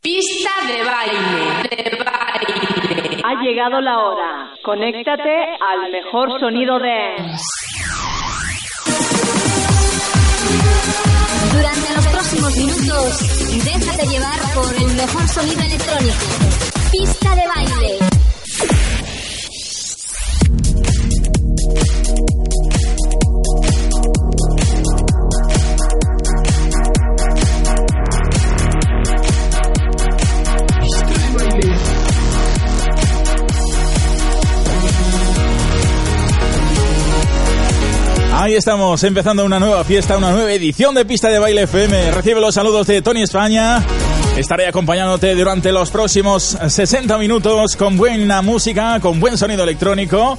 Pista de baile, de baile. Ha llegado la hora. Conéctate al mejor sonido de... Durante los próximos minutos, déjate llevar por el mejor sonido electrónico. Pista de baile. Ahí estamos, empezando una nueva fiesta, una nueva edición de Pista de Baile FM. Recibe los saludos de Tony España. Estaré acompañándote durante los próximos 60 minutos con buena música, con buen sonido electrónico.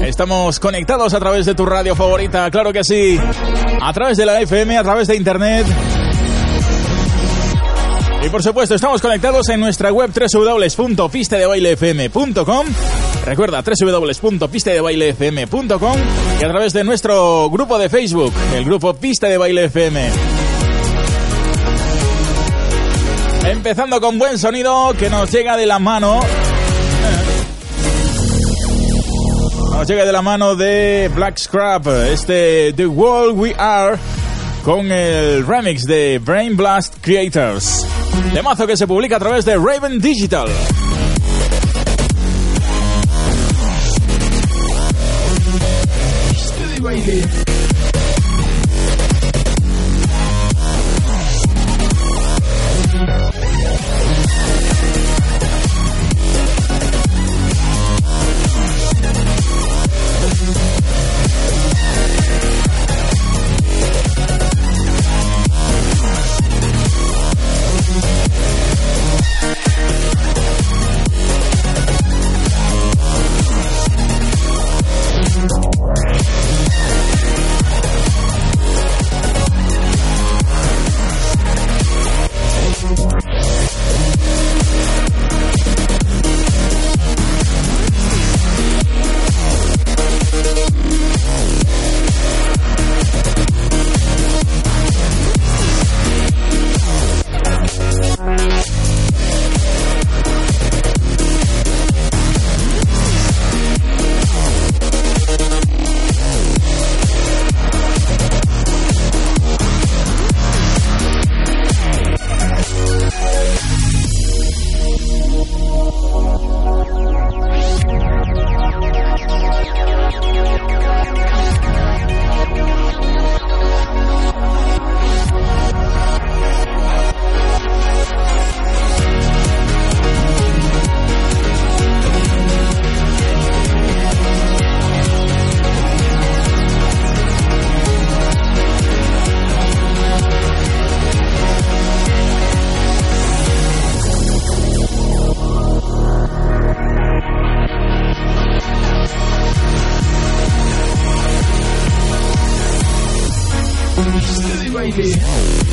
Estamos conectados a través de tu radio favorita, claro que sí. A través de la FM, a través de internet. Y por supuesto, estamos conectados en nuestra web www.pistadebailefm.com Recuerda www.pistadebailefm.com y a través de nuestro grupo de Facebook, el grupo Pista de Baile FM. Empezando con buen sonido que nos llega de la mano. Nos llega de la mano de Black Scrap, este The World We Are, con el remix de Brain Blast Creators. Temazo que se publica a través de Raven Digital. Baile. Friday.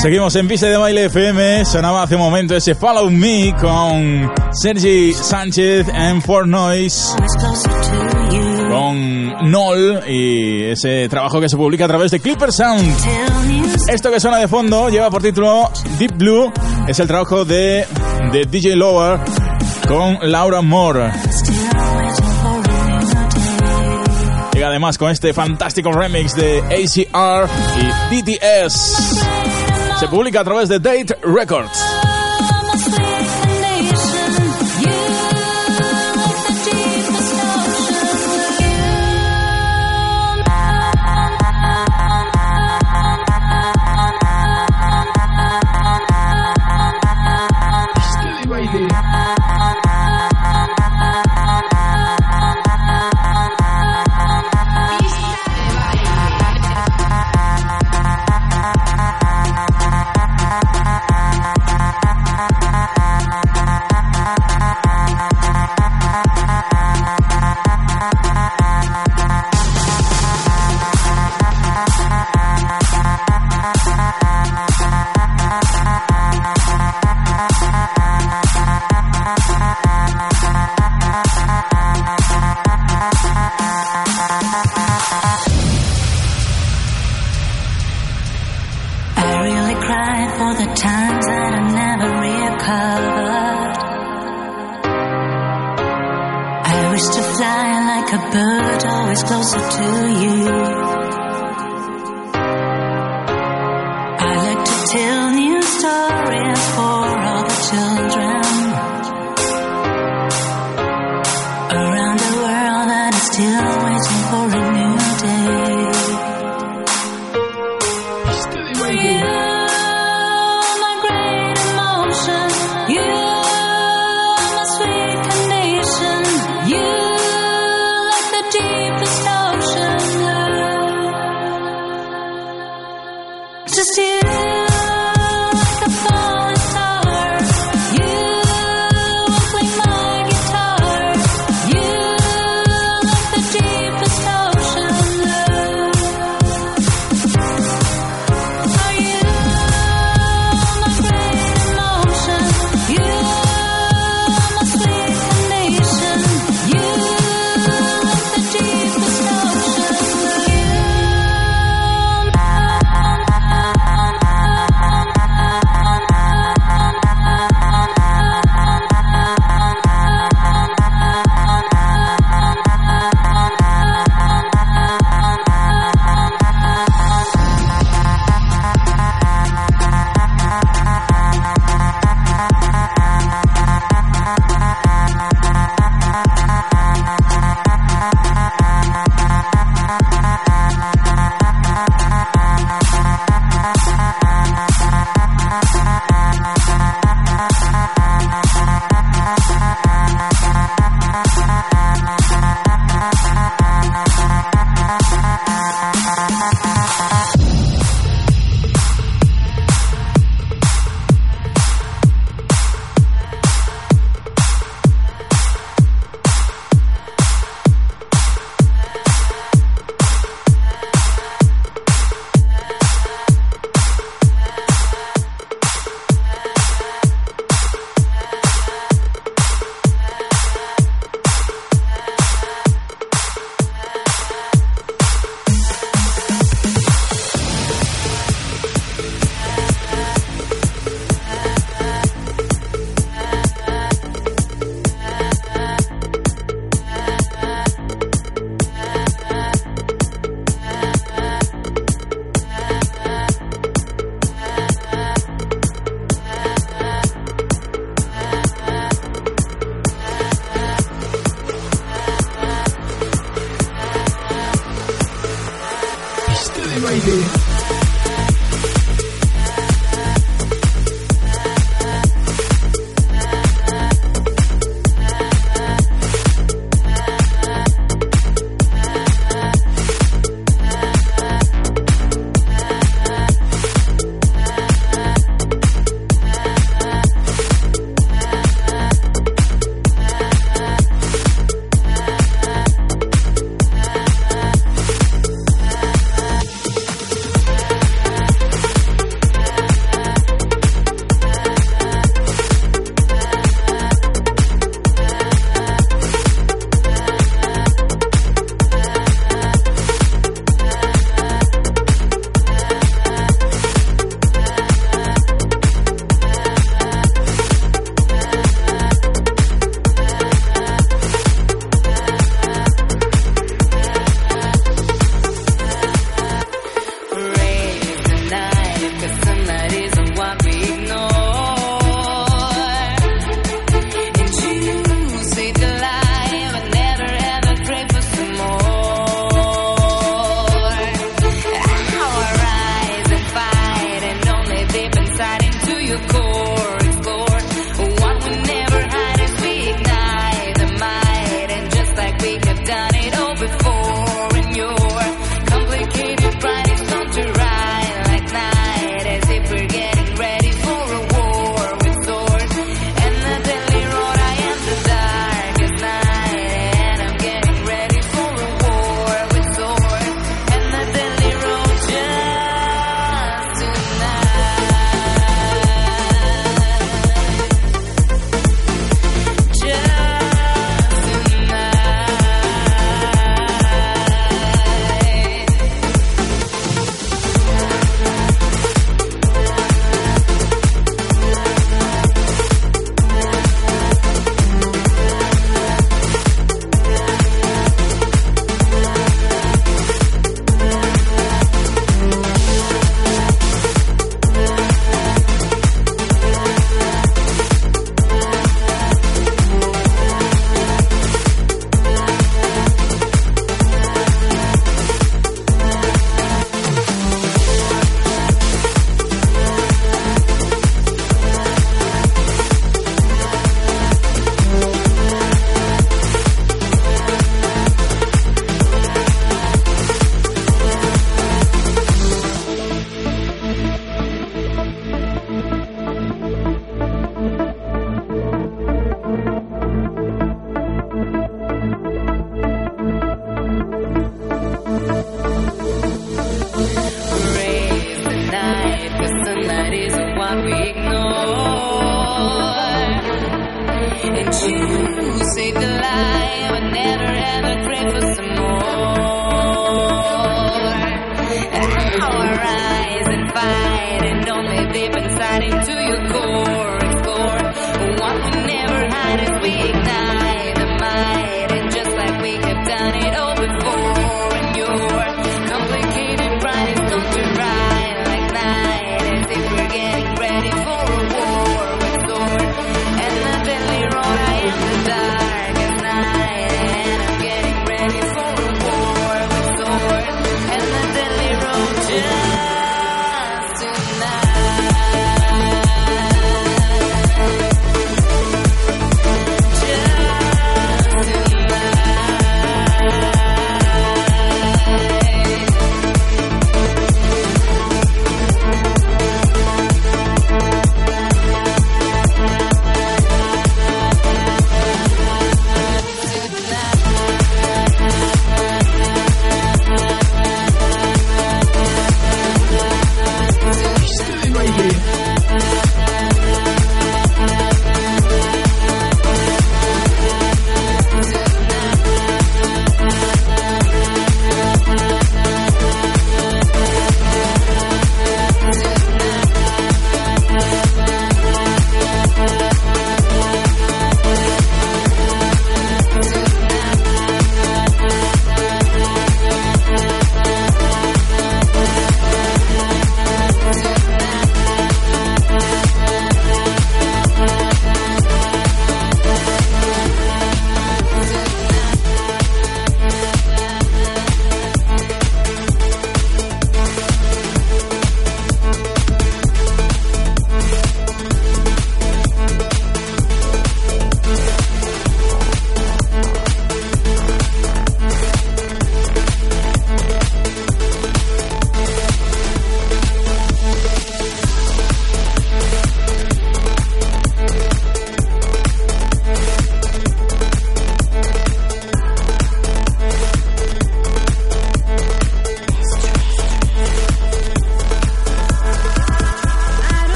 Seguimos en Pista de Baile FM. Sonaba hace un momento ese Follow Me con Sergi Sánchez en For Noise. Con Noll y ese trabajo que se publica a través de Clipper Sound. Esto que suena de fondo lleva por título Deep Blue. Es el trabajo de, de DJ Lower con Laura Moore. Y además con este fantástico remix de ACR y DTS. Se publica a través de Date Records. like a bird, always closer to you.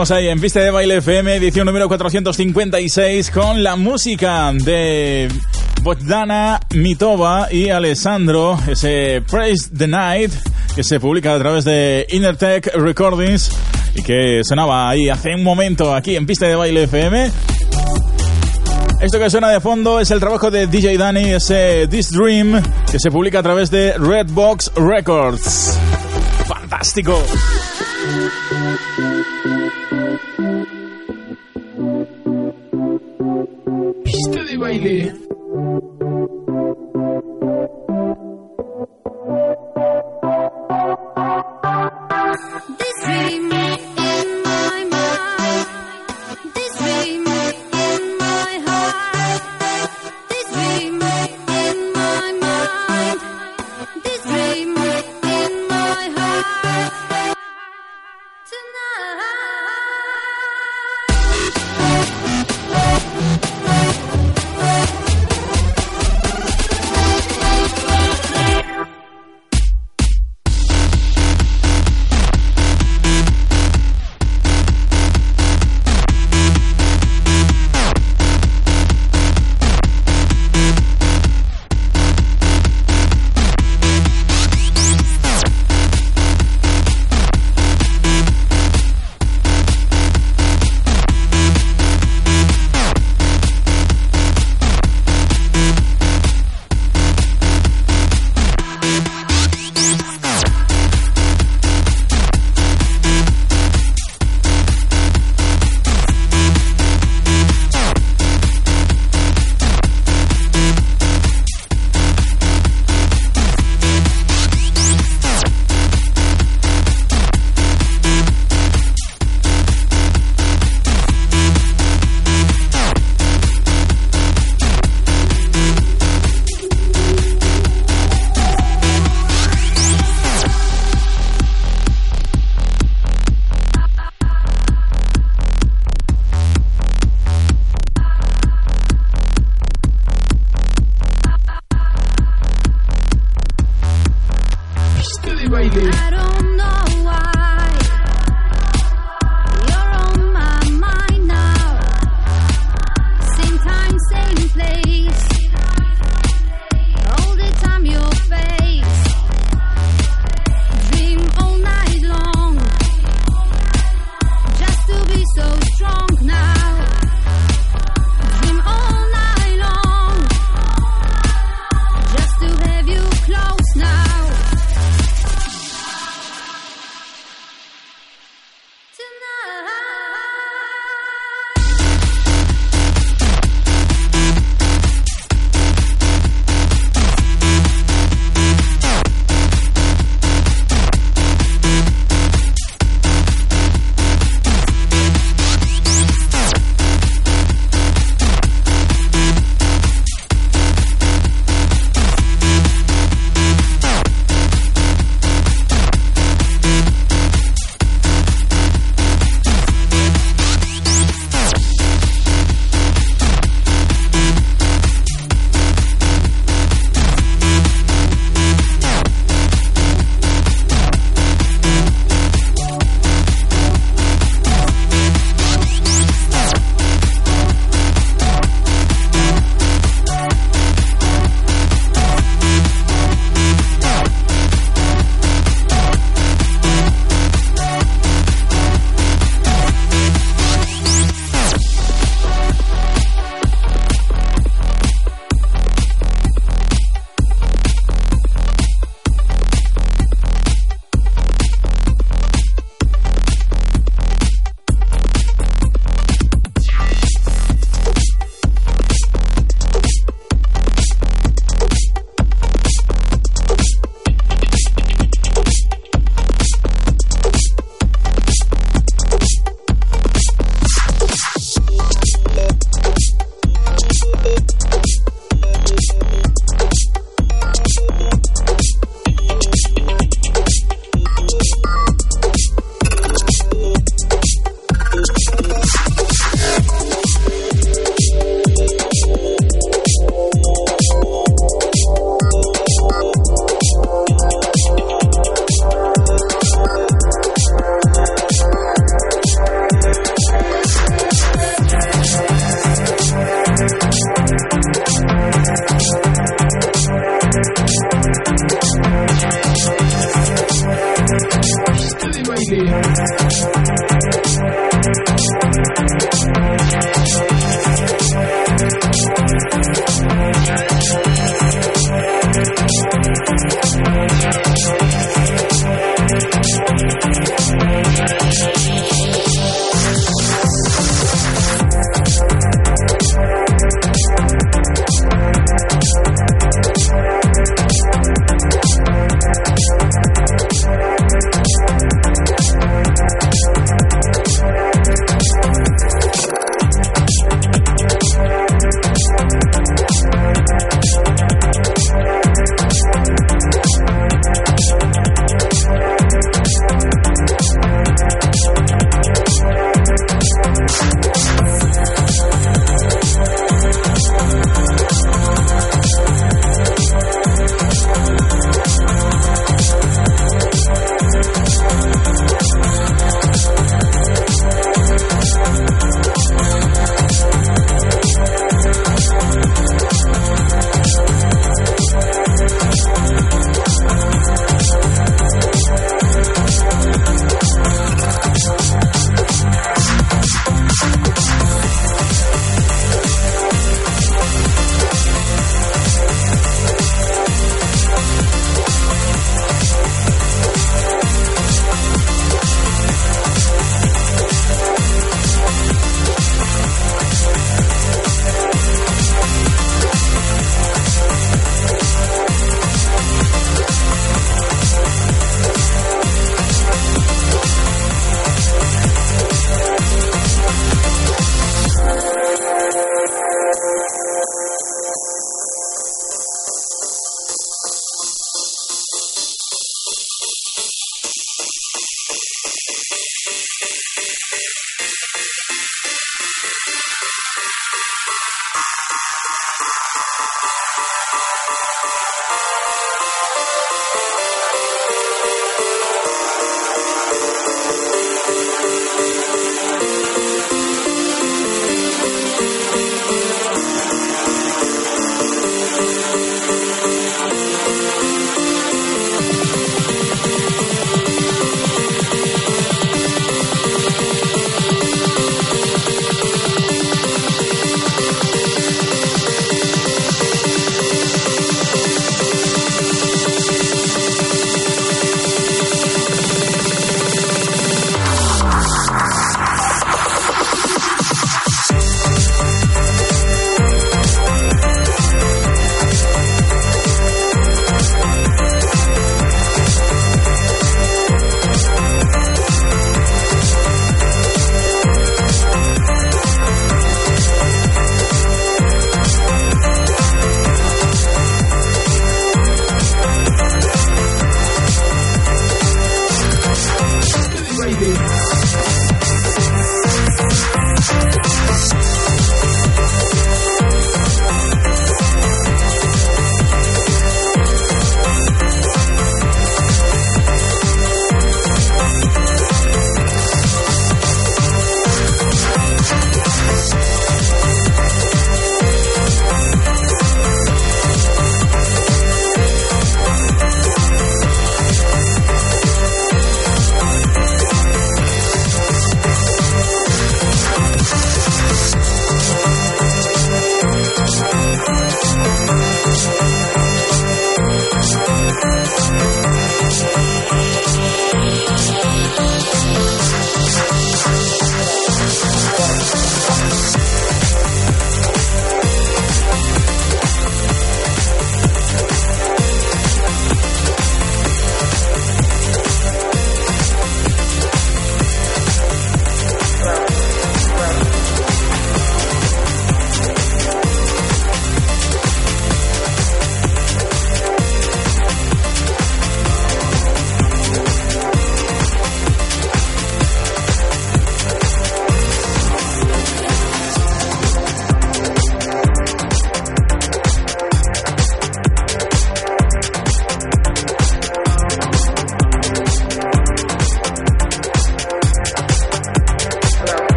Seguimos ahí en Pista de Baile FM, edición número 456, con la música de Bogdana Mitova y Alessandro, ese Praise the Night, que se publica a través de Innertech Recordings y que sonaba ahí hace un momento aquí en Pista de Baile FM. Esto que suena de fondo es el trabajo de DJ Danny, ese This Dream, que se publica a través de Redbox Records. ¡Fantástico!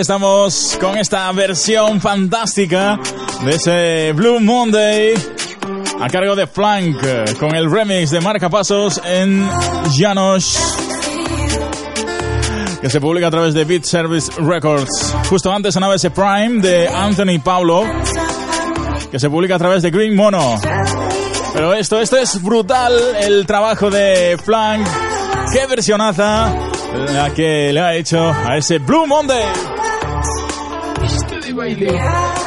Estamos con esta versión fantástica de ese Blue Monday a cargo de Flank con el remix de Marcapasos en Janos que se publica a través de Beat Service Records. Justo antes sonaba ese Prime de Anthony Pablo que se publica a través de Green Mono. Pero esto, esto es brutal, el trabajo de Flank. ¡Qué versionaza! La que le ha hecho a ese Blue Monday. Israeli.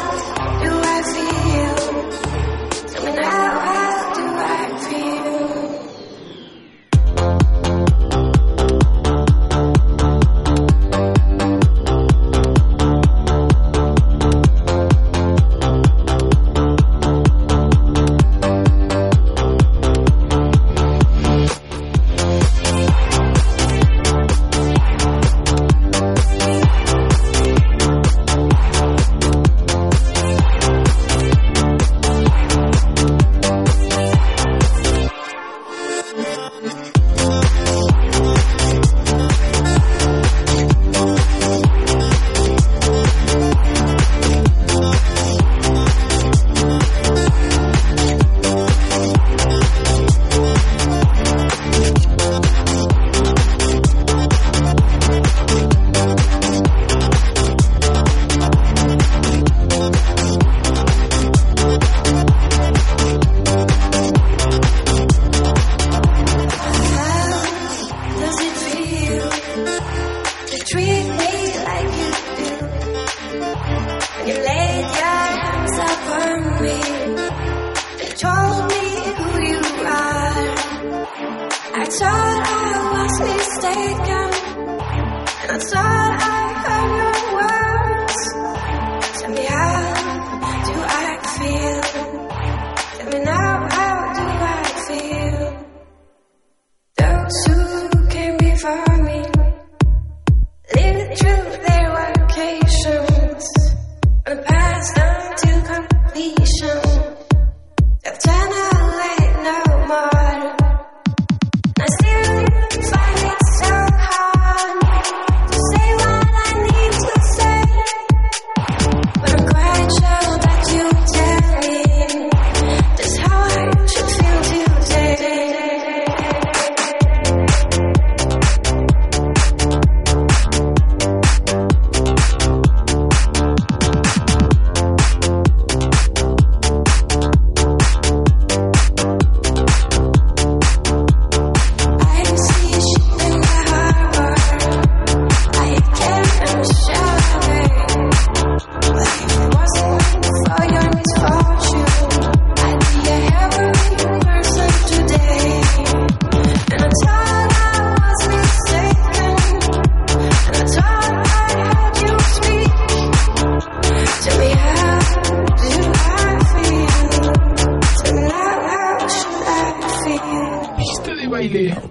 baa leeyahay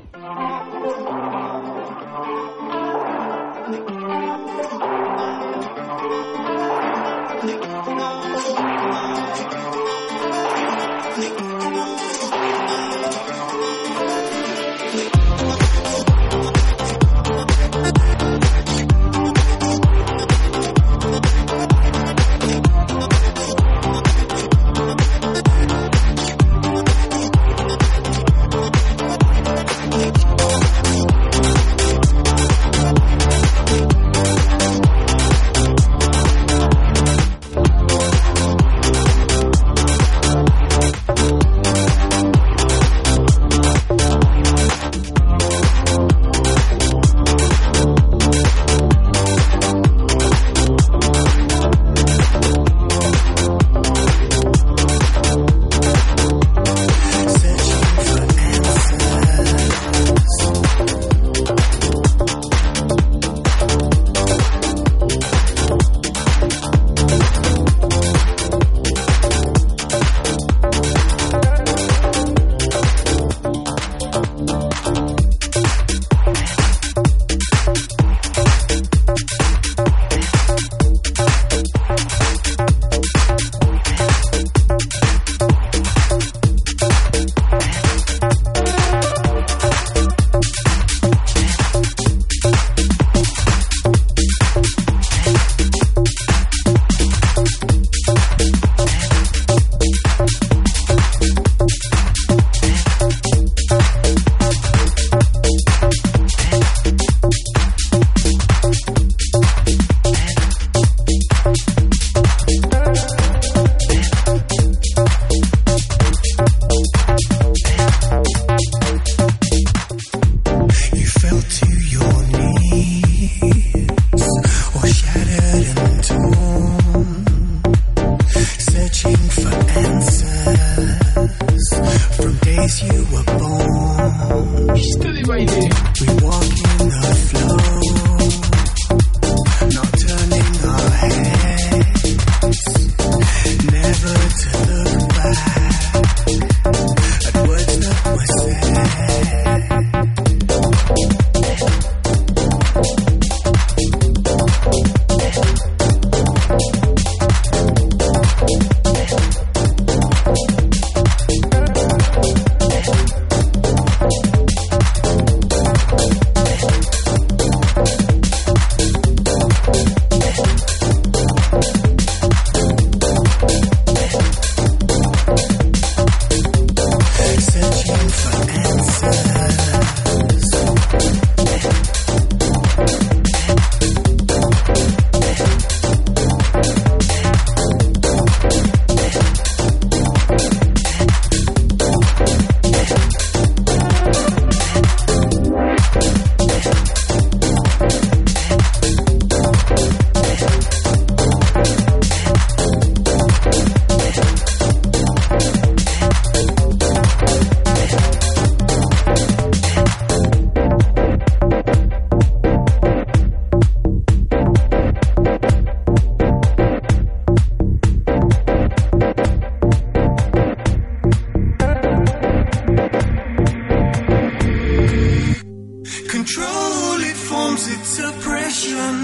Control it forms its oppression,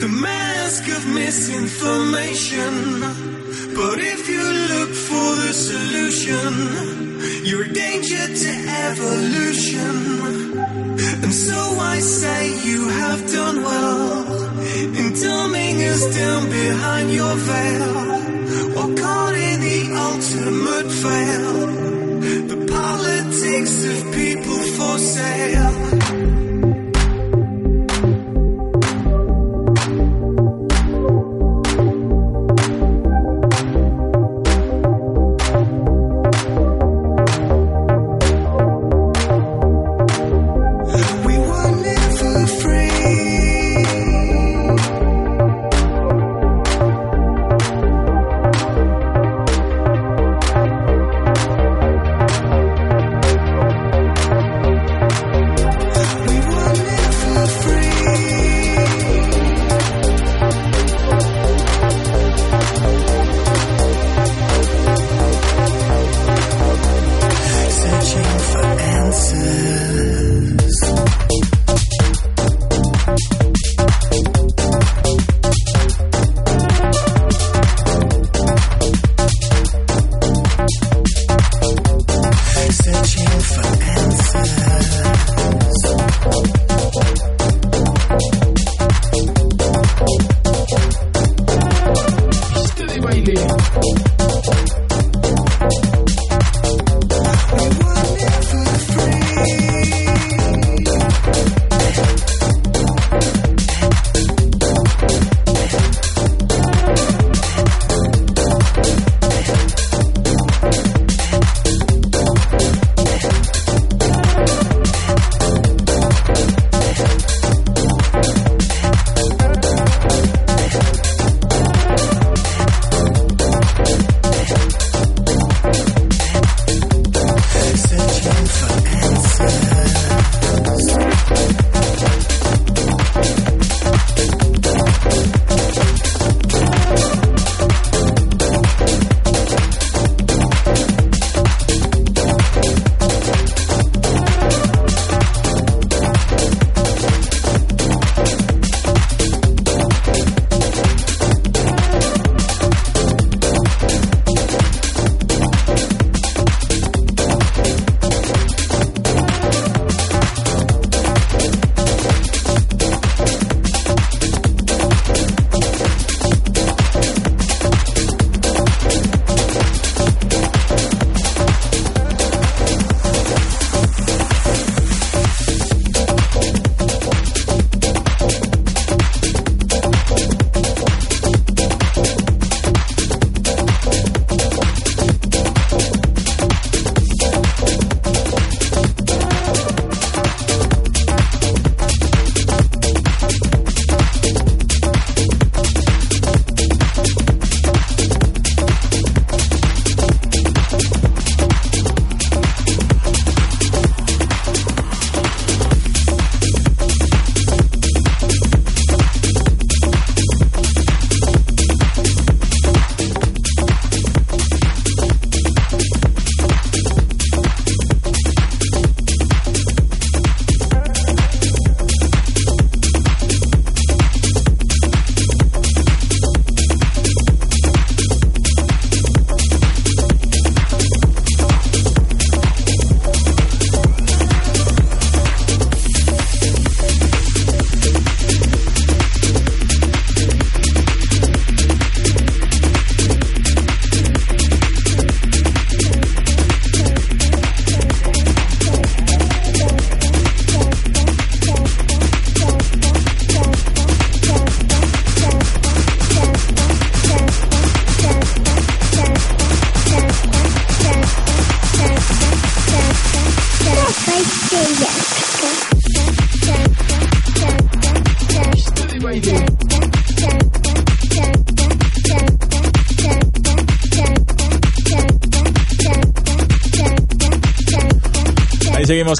the mask of misinformation. But if you look for the solution, you're a danger to evolution. And so I say you have done well in dumbing us down behind your veil, or caught in the ultimate fail. The politics of people for sale.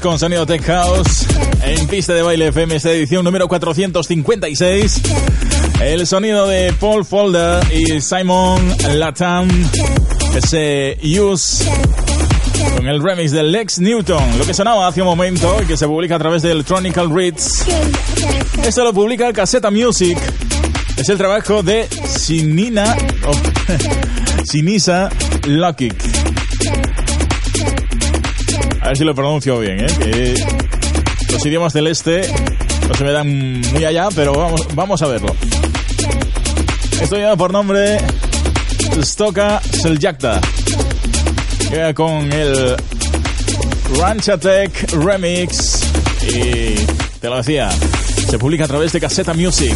Con Sonido Tech House en pista de baile FM, esta edición número 456. El sonido de Paul Folder y Simon Latam, ese Use con el remix de Lex Newton, lo que sonaba hace un momento y que se publica a través de Electronical Reads. Esto lo publica Caseta Music Es el trabajo de Sinina, o Sinisa Lokic. A ver si lo pronuncio bien, ¿eh? Que los idiomas del este no se me dan muy allá, pero vamos, vamos a verlo. Esto lleva por nombre Stoka Seljakta. Llega con el Ranch Attack Remix. Y te lo decía, se publica a través de Caseta Music.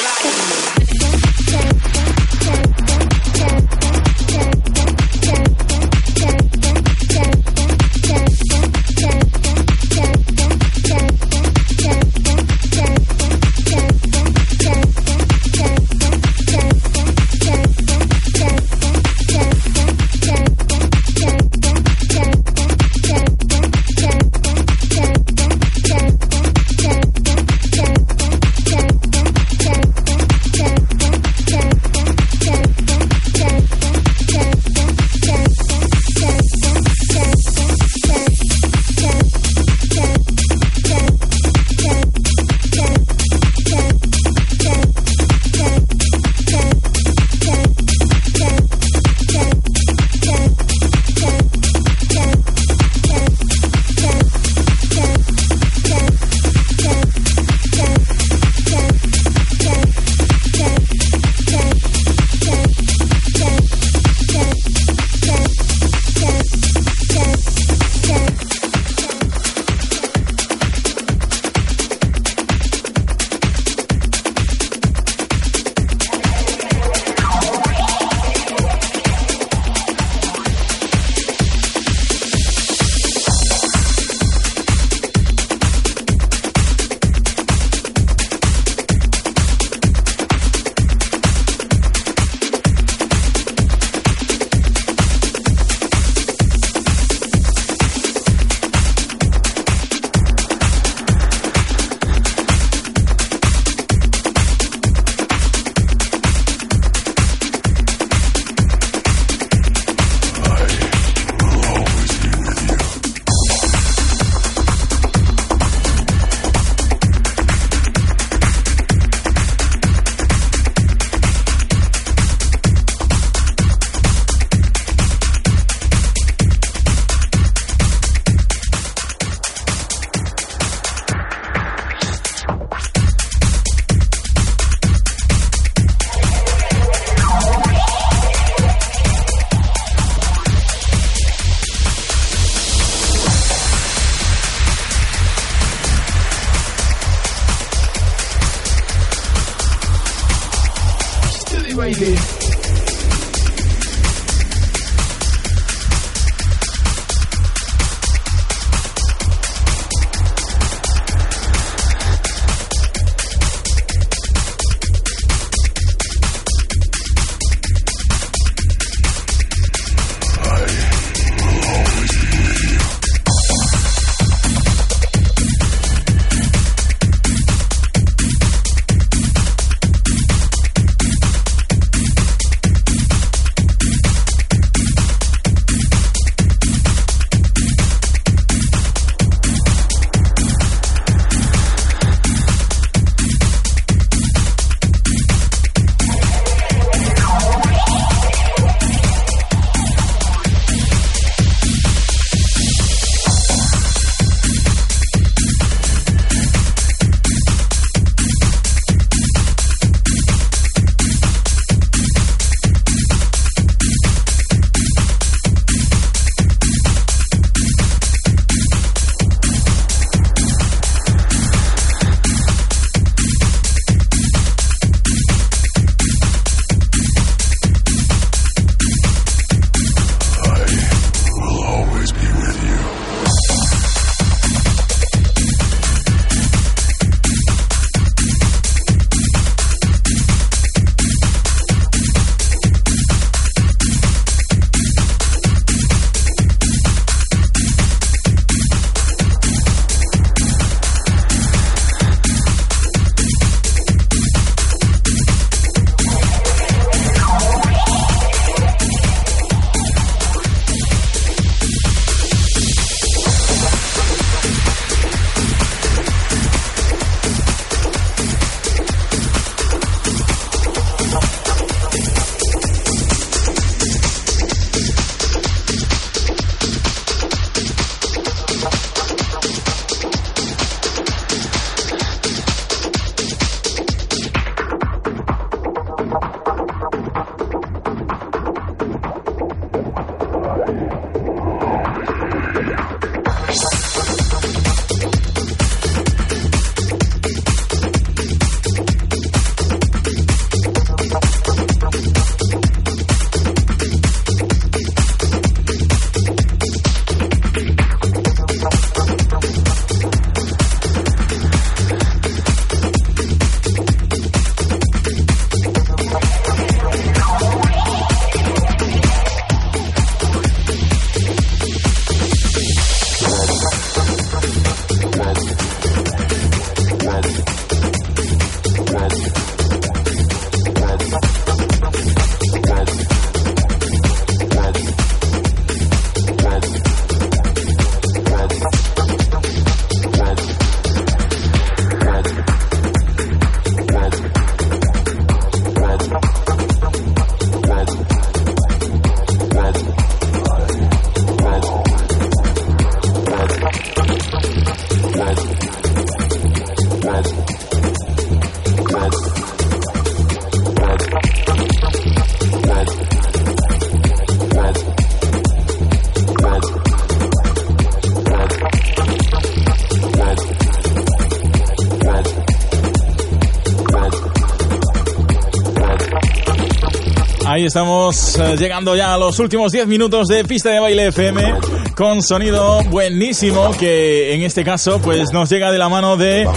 estamos eh, llegando ya a los últimos 10 minutos de pista de baile FM con sonido buenísimo que en este caso pues nos llega de la mano de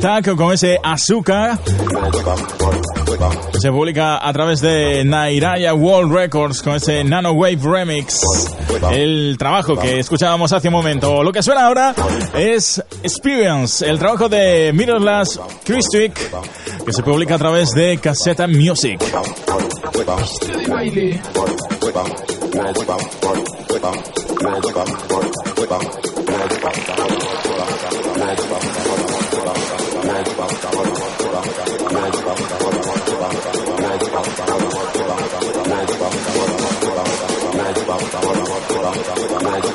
TAC con ese azúcar se publica a través de Nairaya World Records con ese Nano Wave Remix. El trabajo que escuchábamos hace un momento. Lo que suena ahora es Experience, el trabajo de Mirrorless Christwick que se publica a través de Caseta Music. World,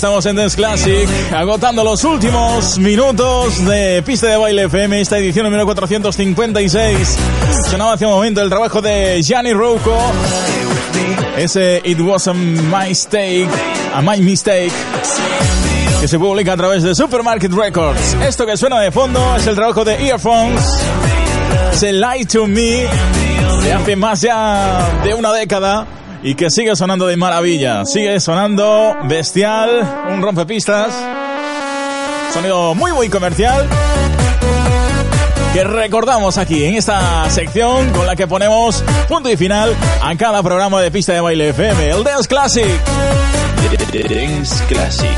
estamos en Dance Classic, agotando los últimos minutos de Pista de Baile FM, esta edición número 456. Sonaba hace un momento el trabajo de Gianni Rocco, ese It Was a Mistake, a My Mistake, que se publica a través de Supermarket Records. Esto que suena de fondo es el trabajo de Earphones, Se Lie to Me, de hace más ya de una década y que sigue sonando de maravilla. Sigue sonando bestial, un rompepistas, sonido muy muy comercial que recordamos aquí en esta sección con la que ponemos punto y final a cada programa de pista de baile FM, el Dance Classic. Dance Classic.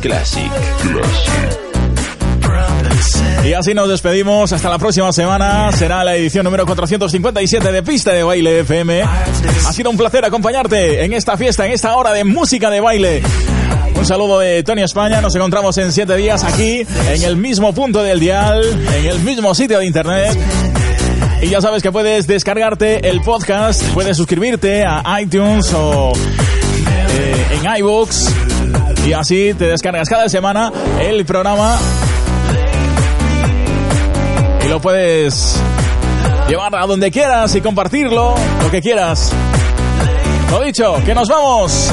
Classic. Y así nos despedimos. Hasta la próxima semana. Será la edición número 457 de Pista de Baile FM. Ha sido un placer acompañarte en esta fiesta, en esta hora de música de baile. Un saludo de Tony España. Nos encontramos en siete días aquí, en el mismo punto del dial, en el mismo sitio de internet. Y ya sabes que puedes descargarte el podcast, puedes suscribirte a iTunes o eh, en iBooks. Y así te descargas cada semana el programa lo puedes llevar a donde quieras y compartirlo, lo que quieras. Lo dicho, que nos vamos.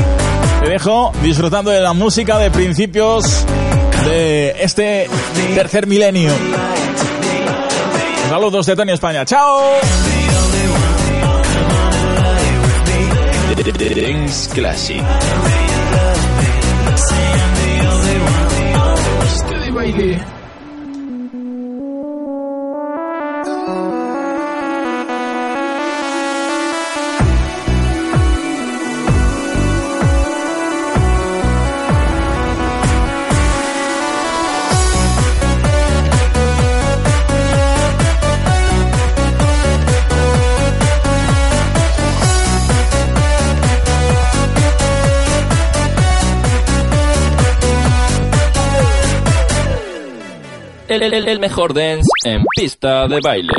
Te dejo disfrutando de la música de principios de este tercer milenio. Saludos de Tony España. ¡Chao! Classic. El, el, el mejor dance en pista de baile.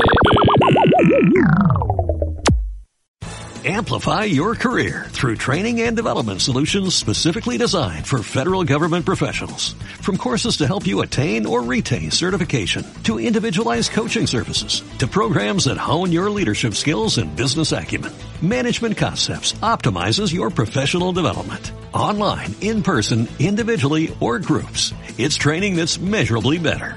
Amplify your career through training and development solutions specifically designed for federal government professionals. From courses to help you attain or retain certification, to individualized coaching services, to programs that hone your leadership skills and business acumen, Management Concepts optimizes your professional development. Online, in person, individually, or groups, it's training that's measurably better.